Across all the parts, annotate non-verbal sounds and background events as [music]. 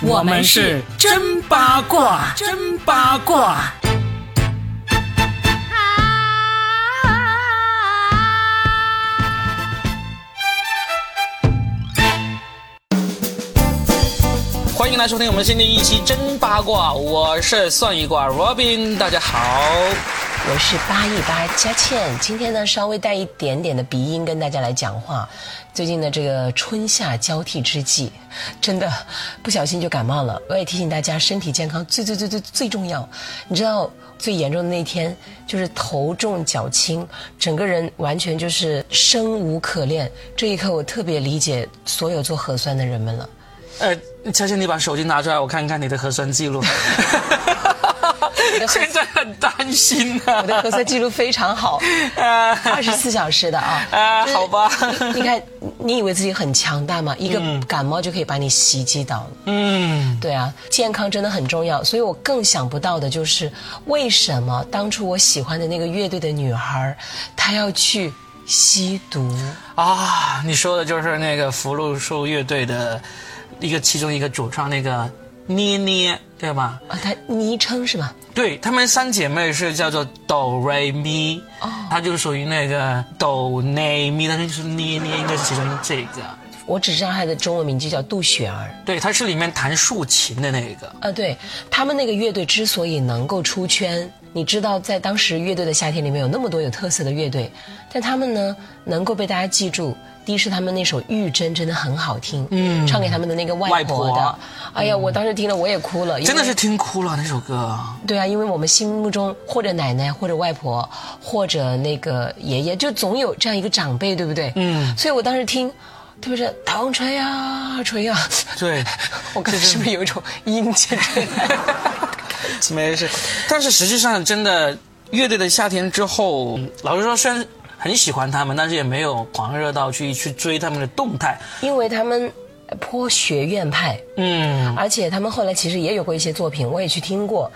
我们是真八卦，真八卦。欢迎来收听我们新的一期真八卦，我是算一卦 Robin，大家好。我是八一八佳倩，今天呢稍微带一点点的鼻音跟大家来讲话。最近的这个春夏交替之际，真的不小心就感冒了。我也提醒大家，身体健康最最最最最重要。你知道最严重的那天就是头重脚轻，整个人完全就是生无可恋。这一刻，我特别理解所有做核酸的人们了。呃，佳倩，你把手机拿出来，我看看你的核酸记录。[laughs] [laughs] 现在很担心啊！我的核酸记录非常好，[laughs] 二十四小时的啊。[laughs] 啊，好吧。你看，你以为自己很强大吗？一个感冒就可以把你袭击倒了。嗯，对啊，健康真的很重要。所以我更想不到的就是，为什么当初我喜欢的那个乐队的女孩，她要去吸毒啊？你说的就是那个福禄寿乐队的一个其中一个主唱那个。捏捏，对吧？啊，他昵称是吧？对，她们三姐妹是叫做哆瑞咪，哦，她就属于那个哆内咪，但是就是捏捏，应该是其中这个。我只知道她的中文名就叫杜雪儿。对，她是里面弹竖琴的那个。啊，对他们那个乐队之所以能够出圈，你知道，在当时乐队的夏天里面有那么多有特色的乐队，但他们呢能够被大家记住。第一是他们那首《玉珍》真的很好听，嗯，唱给他们的那个外婆的，哎呀，我当时听了我也哭了，真的是听哭了那首歌。对啊，因为我们心目中或者奶奶或者外婆或者那个爷爷，就总有这样一个长辈，对不对？嗯，所以我当时听，特别是唐吹呀吹呀，对，[laughs] 我感觉是不是有一种阴间吹来？[laughs] 没事，但是实际上真的乐队的夏天之后，老实说虽然。很喜欢他们，但是也没有狂热到去去追他们的动态，因为他们颇学院派，嗯，而且他们后来其实也有过一些作品，我也去听过，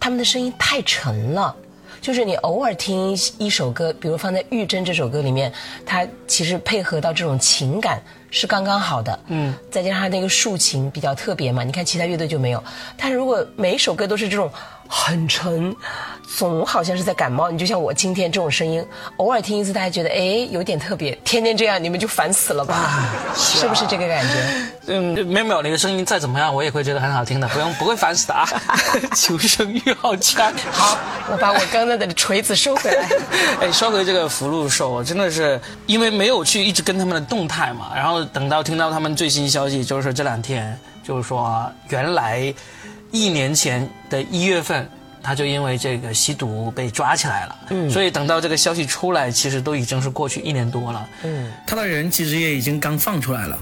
他们的声音太沉了，就是你偶尔听一首歌，比如放在《玉珍》这首歌里面，它其实配合到这种情感是刚刚好的，嗯，再加上他那个竖琴比较特别嘛，你看其他乐队就没有，但是如果每一首歌都是这种很沉。总好像是在感冒，你就像我今天这种声音，偶尔听一次，大家觉得哎有点特别，天天这样你们就烦死了吧？是不是这个感觉？[laughs] 嗯，没有没有，你的声音再怎么样，我也会觉得很好听的，不用不会烦死的啊！[laughs] 求生欲好强。好，我把我刚才的锤子收回来。[laughs] 哎，说回这个福禄寿，真的是因为没有去一直跟他们的动态嘛，然后等到听到他们最新消息，就是这两天，就是说原来一年前的一月份。他就因为这个吸毒被抓起来了，嗯，所以等到这个消息出来，其实都已经是过去一年多了，嗯，他的人其实也已经刚放出来了。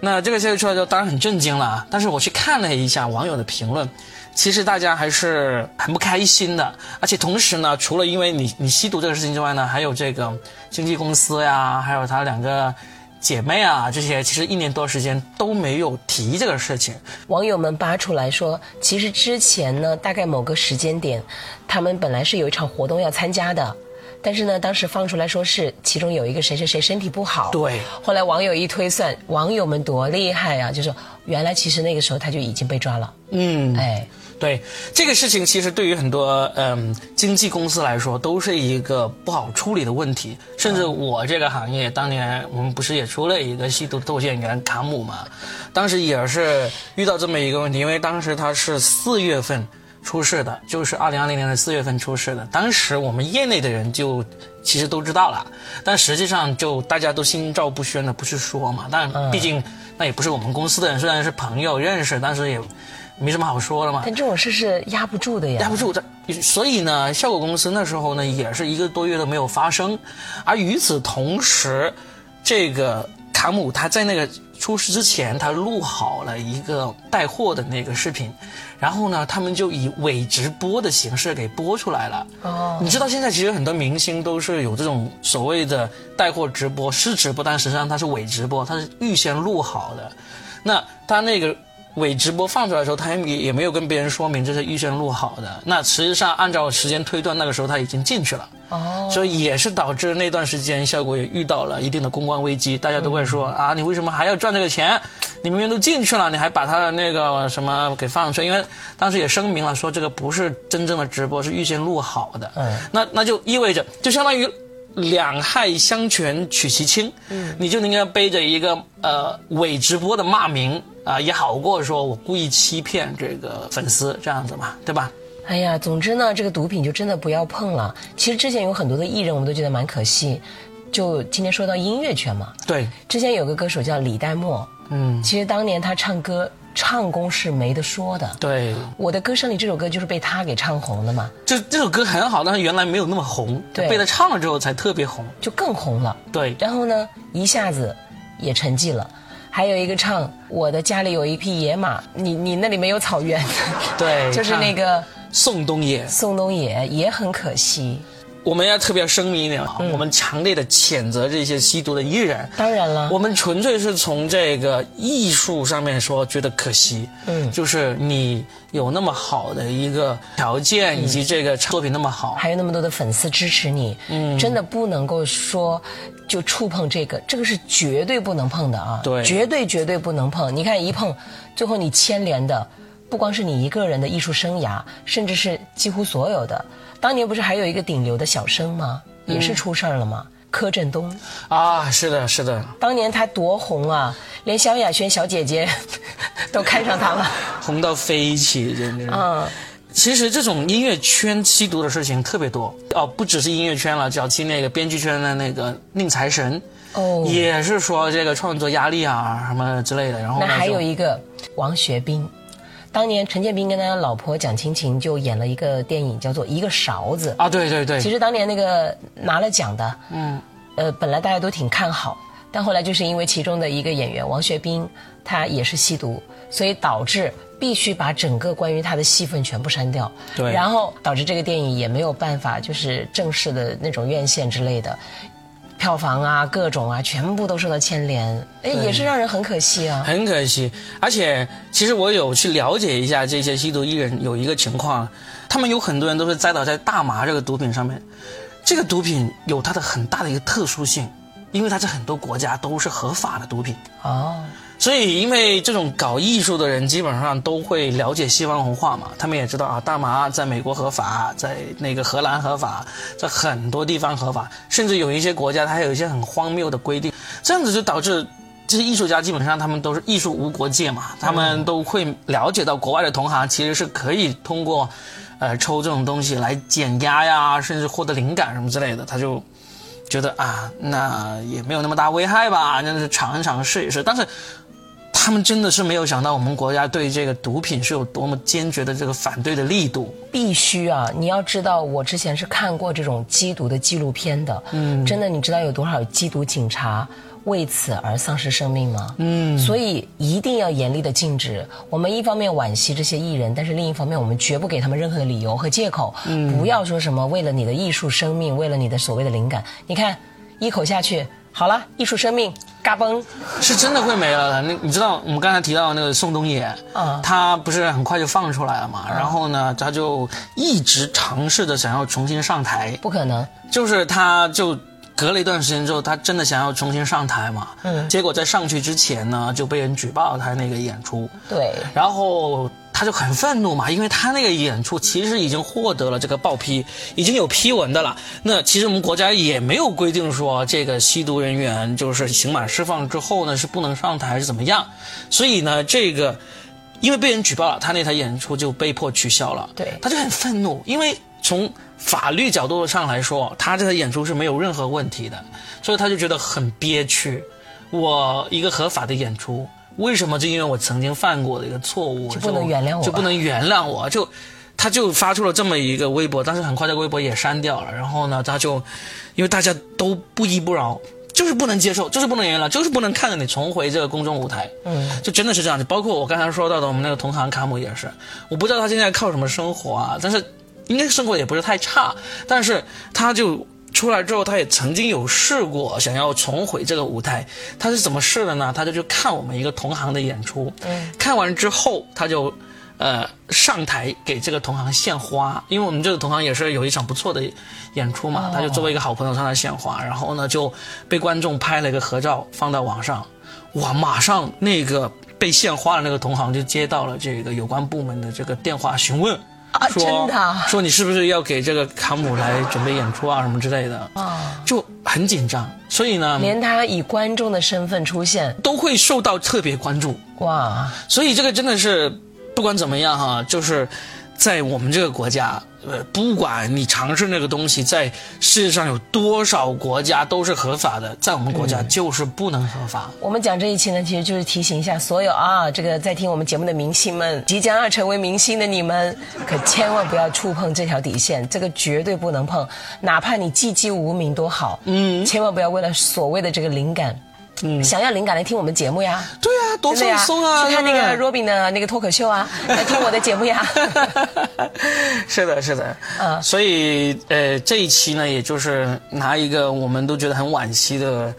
那这个消息出来之后，当然很震惊了。但是我去看了一下网友的评论，其实大家还是很不开心的。而且同时呢，除了因为你你吸毒这个事情之外呢，还有这个经纪公司呀，还有他两个。姐妹啊，这些其实一年多时间都没有提这个事情。网友们扒出来说，其实之前呢，大概某个时间点，他们本来是有一场活动要参加的，但是呢，当时放出来说是其中有一个谁谁谁身体不好。对。后来网友一推算，网友们多厉害啊！就说原来其实那个时候他就已经被抓了。嗯。哎。对这个事情，其实对于很多嗯经纪公司来说，都是一个不好处理的问题。甚至我这个行业，当年我们不是也出了一个吸毒窦演员卡姆嘛？当时也是遇到这么一个问题，因为当时他是四月份出事的，就是二零二零年的四月份出事的。当时我们业内的人就其实都知道了，但实际上就大家都心照不宣的不去说嘛。但毕竟那也不是我们公司的人，虽然是朋友认识，但是也。没什么好说的嘛。但这种事是压不住的呀。压不住的，所以呢，效果公司那时候呢也是一个多月都没有发生。而与此同时，这个卡姆他在那个出事之前，他录好了一个带货的那个视频，然后呢，他们就以伪直播的形式给播出来了。哦。你知道现在其实很多明星都是有这种所谓的带货直播，是直播，但实际上它是伪直播，它是预先录好的。那他那个。伪直播放出来的时候，他也也没有跟别人说明这是预先录好的。那实际上按照时间推断，那个时候他已经进去了。哦，所以也是导致那段时间效果也遇到了一定的公关危机。大家都会说啊，你为什么还要赚这个钱？你明明都进去了，你还把他的那个什么给放出来？因为当时也声明了说这个不是真正的直播，是预先录好的。嗯，那那就意味着就相当于。两害相权取其轻，嗯，你就宁愿背着一个呃伪直播的骂名啊，也好过说我故意欺骗这个粉丝这样子嘛，对吧？哎呀，总之呢，这个毒品就真的不要碰了。其实之前有很多的艺人，我们都觉得蛮可惜。就今天说到音乐圈嘛，对，之前有个歌手叫李代沫，嗯，其实当年他唱歌。唱功是没得说的。对，我的歌声里这首歌就是被他给唱红的嘛。就这首歌很好，但是原来没有那么红，对，被他唱了之后才特别红，就更红了。对，然后呢，一下子也沉寂了。还有一个唱《我的家里有一匹野马》，你你那里没有草原，对，[laughs] 就是那个宋冬野，宋冬野也很可惜。我们要特别声明一点啊，我们强烈的谴责这些吸毒的艺人。当然了，我们纯粹是从这个艺术上面说，觉得可惜。嗯，就是你有那么好的一个条件，以及这个作品那么好，还有那么多的粉丝支持你，嗯，真的不能够说就触碰这个，这个是绝对不能碰的啊！对，绝对绝对不能碰。你看一碰，最后你牵连的不光是你一个人的艺术生涯，甚至是几乎所有的。当年不是还有一个顶流的小生吗？也是出事儿了吗？柯震东啊，是的，是的。当年他多红啊，连萧亚轩小姐姐 [laughs] 都看上他了，[laughs] 红到飞起，简直。嗯，其实这种音乐圈吸毒的事情特别多哦，不只是音乐圈了，早期那个编剧圈的那个宁财神哦，也是说这个创作压力啊什么之类的。然后那还有一个王学兵。当年陈建斌跟他老婆蒋勤勤就演了一个电影，叫做《一个勺子》啊，对对对。其实当年那个拿了奖的，嗯，呃，本来大家都挺看好，但后来就是因为其中的一个演员王学兵，他也是吸毒，所以导致必须把整个关于他的戏份全部删掉，对，然后导致这个电影也没有办法就是正式的那种院线之类的。票房啊，各种啊，全部都受到牵连，哎，也是让人很可惜啊。很可惜，而且其实我有去了解一下这些吸毒艺人，有一个情况，他们有很多人都是栽倒在大麻这个毒品上面。这个毒品有它的很大的一个特殊性，因为它在很多国家都是合法的毒品。啊。所以，因为这种搞艺术的人基本上都会了解西方文化嘛，他们也知道啊，大麻在美国合法，在那个荷兰合法，在很多地方合法，甚至有一些国家它还有一些很荒谬的规定，这样子就导致这些艺术家基本上他们都是艺术无国界嘛，他们都会了解到国外的同行其实是可以通过，呃，抽这种东西来减压呀，甚至获得灵感什么之类的，他就觉得啊，那也没有那么大危害吧，那是尝一尝试一试，但是。他们真的是没有想到，我们国家对这个毒品是有多么坚决的这个反对的力度。必须啊！你要知道，我之前是看过这种缉毒的纪录片的。嗯，真的，你知道有多少缉毒警察为此而丧失生命吗？嗯，所以一定要严厉的禁止。我们一方面惋惜这些艺人，但是另一方面，我们绝不给他们任何的理由和借口。嗯，不要说什么为了你的艺术生命，为了你的所谓的灵感。你看，一口下去。好了，艺术生命嘎嘣，是真的会没了的。那你知道我们刚才提到那个宋冬野，啊，他不是很快就放出来了嘛？然后呢，他就一直尝试着想要重新上台，不可能，就是他就隔了一段时间之后，他真的想要重新上台嘛？嗯，结果在上去之前呢，就被人举报他那个演出，对，然后。他就很愤怒嘛，因为他那个演出其实已经获得了这个报批，已经有批文的了。那其实我们国家也没有规定说这个吸毒人员就是刑满释放之后呢是不能上台是怎么样。所以呢，这个因为被人举报了，他那台演出就被迫取消了。对，他就很愤怒，因为从法律角度上来说，他这个演出是没有任何问题的，所以他就觉得很憋屈。我一个合法的演出。为什么？就因为我曾经犯过的一个错误，就不能原谅我，就不能原谅我？就，他就发出了这么一个微博，但是很快这个微博也删掉了。然后呢，他就，因为大家都不依不饶，就是不能接受，就是不能原谅，就是不能看着你重回这个公众舞台。嗯，就真的是这样子。包括我刚才说到的，我们那个同行卡姆也是，我不知道他现在靠什么生活啊，但是应该生活也不是太差，但是他就。出来之后，他也曾经有试过想要重回这个舞台。他是怎么试的呢？他就去看我们一个同行的演出，看完之后，他就，呃，上台给这个同行献花。因为我们这个同行也是有一场不错的演出嘛，他就作为一个好朋友上来献花，然后呢就被观众拍了一个合照放到网上。哇，马上那个被献花的那个同行就接到了这个有关部门的这个电话询问。啊，说真的啊？说你是不是要给这个卡姆来准备演出啊什么之类的。啊，就很紧张，所以呢连他以观众的身份出现，都会受到特别关注，哇，所以这个真的是不管怎么样哈，就是在我们这个国家，呃，不管你尝试那个东西，在世界上有多少国家都是合法的，在我们国家就是不能合法。我们讲这一期呢，其实就是提醒一下所有啊，这个在听我们节目的明星们，即将要成为明星的你们，可千万不要触碰这条底线，这个绝对不能碰，哪怕你寂寂无名多好，嗯，千万不要为了所谓的这个灵感。嗯，想要灵感来听我们节目呀，对啊，多放松啊！去看那个 Robin 的那个脱口秀啊，[laughs] 来听我的节目呀。对 [laughs] 是的，是的，嗯所以呃，这一期呢，也就是拿一个我们都觉得很惋惜的，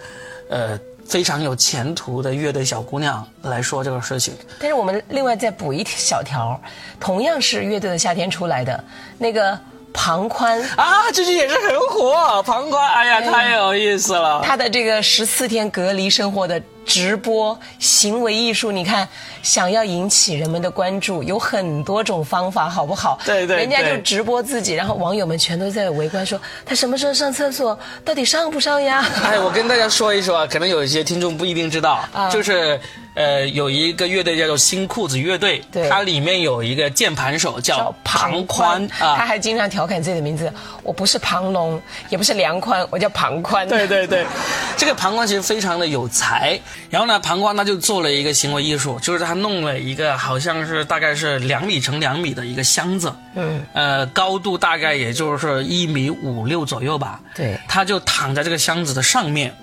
呃，非常有前途的乐队小姑娘来说这个事情。但是我们另外再补一小条，同样是乐队的夏天出来的那个庞宽。啊，最近也是很火，旁观，哎呀，太有意思了。他的这个十四天隔离生活的直播行为艺术，你看，想要引起人们的关注，有很多种方法，好不好？对对人家就直播自己，然后网友们全都在围观说他什么时候上厕所，到底上不上呀？哎，我跟大家说一说啊，可能有一些听众不一定知道，啊就是呃，有一个乐队叫做新裤子乐队，对它里面有一个键盘手叫叫庞宽啊他啊。还经常调侃自己的名字，我不是庞龙，也不是梁宽，我叫庞宽。对对对，[laughs] 这个庞宽其实非常的有才。然后呢，庞宽他就做了一个行为艺术，就是他弄了一个好像是大概是两米乘两米的一个箱子，嗯，呃，高度大概也就是一米五六左右吧。对他就躺在这个箱子的上面，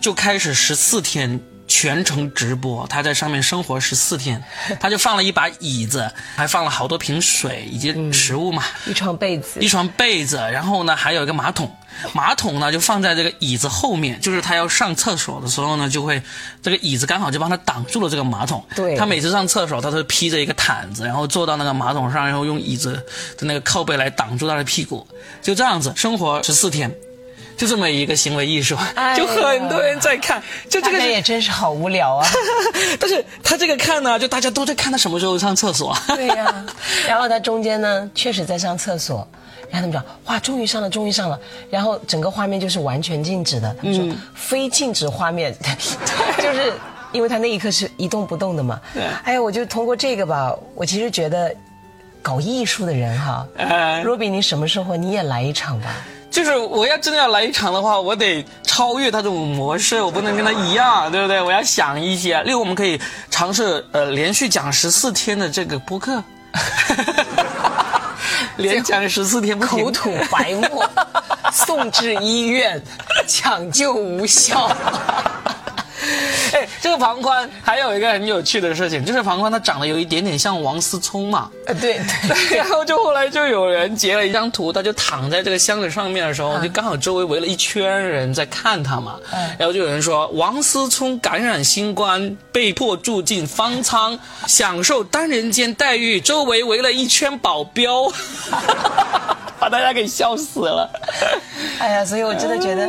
就开始十四天。全程直播，他在上面生活十四天，[laughs] 他就放了一把椅子，还放了好多瓶水以及食物嘛，一床被子。一，床被子，然后呢还有一个马桶，马桶呢就放在这个椅子后面，就是他要上厕所的时候呢，就会这个椅子刚好就帮他挡住了这个马桶。对。他每次上厕所，他都披着一个毯子，然后坐到那个马桶上，然后用椅子的那个靠背来挡住他的屁股，就这样子生活十四天。就这么一个行为艺术，哎就很多人在看，就这个也真是好无聊啊。[laughs] 但是他这个看呢，就大家都在看他什么时候上厕所。对呀、[laughs] 然后他中间呢，确实在上厕所，然后他们讲，哇，终于上了，终于上了，然后整个画面就是完全静止的，他们说、嗯非静止画面，[laughs] 就是因为他那一刻是一动不动的嘛。对。哎呀，我就通过这个吧，我其实觉得搞艺术的人哈，呃若比你什么时候你也来一场吧？就是我要真的要来一场的话，我得超越他这种模式，我不能跟他一样，对不对？我要想一些，例如我们可以尝试呃连续讲十四天的这个播客，[laughs] 连讲十四天不停口吐白沫，[laughs] 送至医院，抢救无效。哎，这个庞宽还有一个很有趣的事情，就是庞宽他长得有一点点像王思聪嘛。呃，对对。[laughs] 然后就后来就有人截了一张图，他就躺在这个箱子上面的时候，嗯就刚好周围围了一圈人在看他嘛。嗯然后就有人说，王思聪感染新冠，被迫住进方舱，享受单人间待遇，周围围了一圈保镖，把 [laughs] 大家给笑死了。哎呀，所以我真的觉得，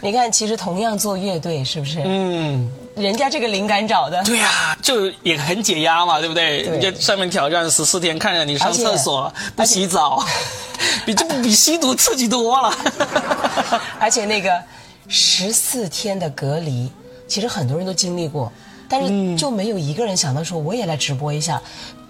你看，其实同样做乐队，是不是？嗯，人家这个灵感找的，对呀、就也很解压嘛，对不对？对你就上面挑战十四天，看着你上厕所不洗澡，[laughs] 比这比吸毒刺激多了。而且那个十四天的隔离，其实很多人都经历过，但是就没有一个人想到说我也来直播一下，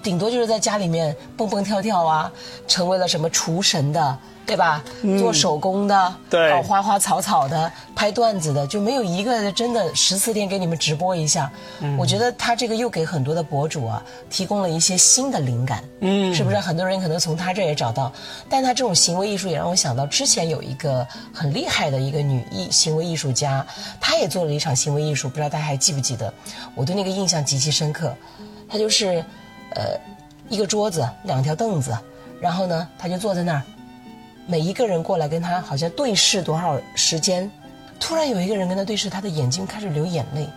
顶多就是在家里面蹦蹦跳跳啊，成为了什么厨神的。对吧？做手工的，对搞花花草草的，拍段子的，就没有一个真的十四天给你们直播一下。我觉得他这个又给很多的博主啊提供了一些新的灵感，嗯，是不是？很多人可能从他这也找到，但他这种行为艺术也让我想到之前有一个很厉害的一个女艺行为艺术家，她也做了一场行为艺术，不知道大家还记不记得？我对那个印象极其深刻。她就是，呃，一个桌子，两条凳子，然后呢，他就坐在那儿。每一个人过来跟他好像对视多少时间，突然有一个人跟他对视，他的眼睛开始流眼泪，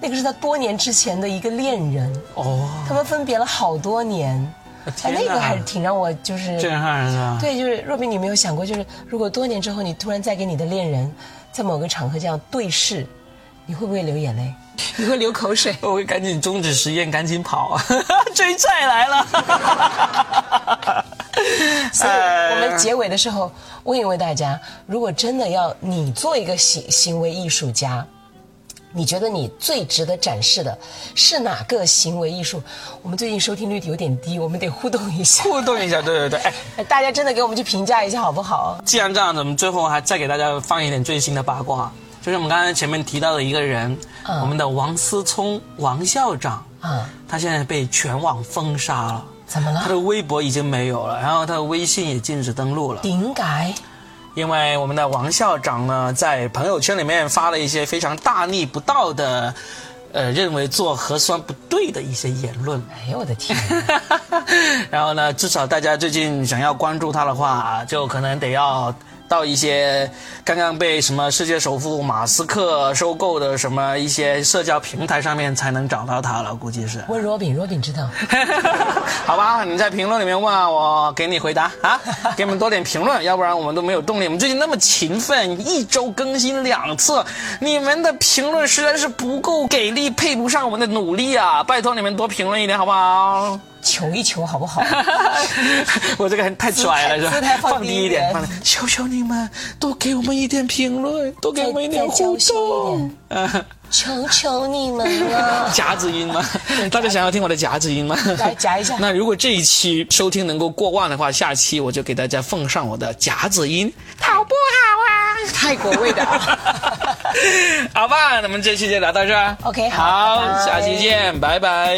那个是他多年之前的一个恋人，哦，他们分别了好多年，哎，那个还是挺让我就是震撼人是吧？对，就是若冰，你没有想过，就是如果多年之后你突然再跟你的恋人在某个场合这样对视，你会不会流眼泪？[laughs] 你会流口水？我会赶紧终止实验，赶紧跑，[laughs] 追债来了。[laughs] 所以我们结尾的时候问一问大家：如果真的要你做一个行行为艺术家，你觉得你最值得展示的是哪个行为艺术？我们最近收听率有点低，我们得互动一下。互动一下，对对对，哎，大家真的给我们去评价一下好不好？既然这样子，我们最后还再给大家放一点最新的八卦，就是我们刚才前面提到的一个人，我们的王思聪王校长，啊，他现在被全网封杀了。怎么了？他的微博已经没有了，然后他的微信也禁止登录了。顶改。因为我们的王校长呢，在朋友圈里面发了一些非常大逆不道的，呃，认为做核酸不对的一些言论。哎呦我的天！[laughs] 然后呢，至少大家最近想要关注他的话，就可能得要。到一些刚刚被什么世界首富马斯克收购的什么一些社交平台上面才能找到他了，估计是。问若饼，若饼知道。[laughs] 好吧，你在评论里面问啊，我给你回答啊，给你们多点评论，要不然我们都没有动力。我们最近那么勤奋，一周更新两次，你们的评论实在是不够给力，配不上我们的努力啊！拜托你们多评论一点，好不好？求一求好不好？[laughs] 我这个太拽了，是吧？放低一点，求求你们多给我们一点评论，多给我们一点互动。求求你们了！[laughs] 夹子音吗？大家想要听我的夹子音吗？来夹一下。那如果这一期收听能够过万的话，下期我就给大家奉上我的夹子音，好不好啊？泰国味的。[laughs] 好吧，那么这期就聊到这儿。OK，好，下期见，拜拜。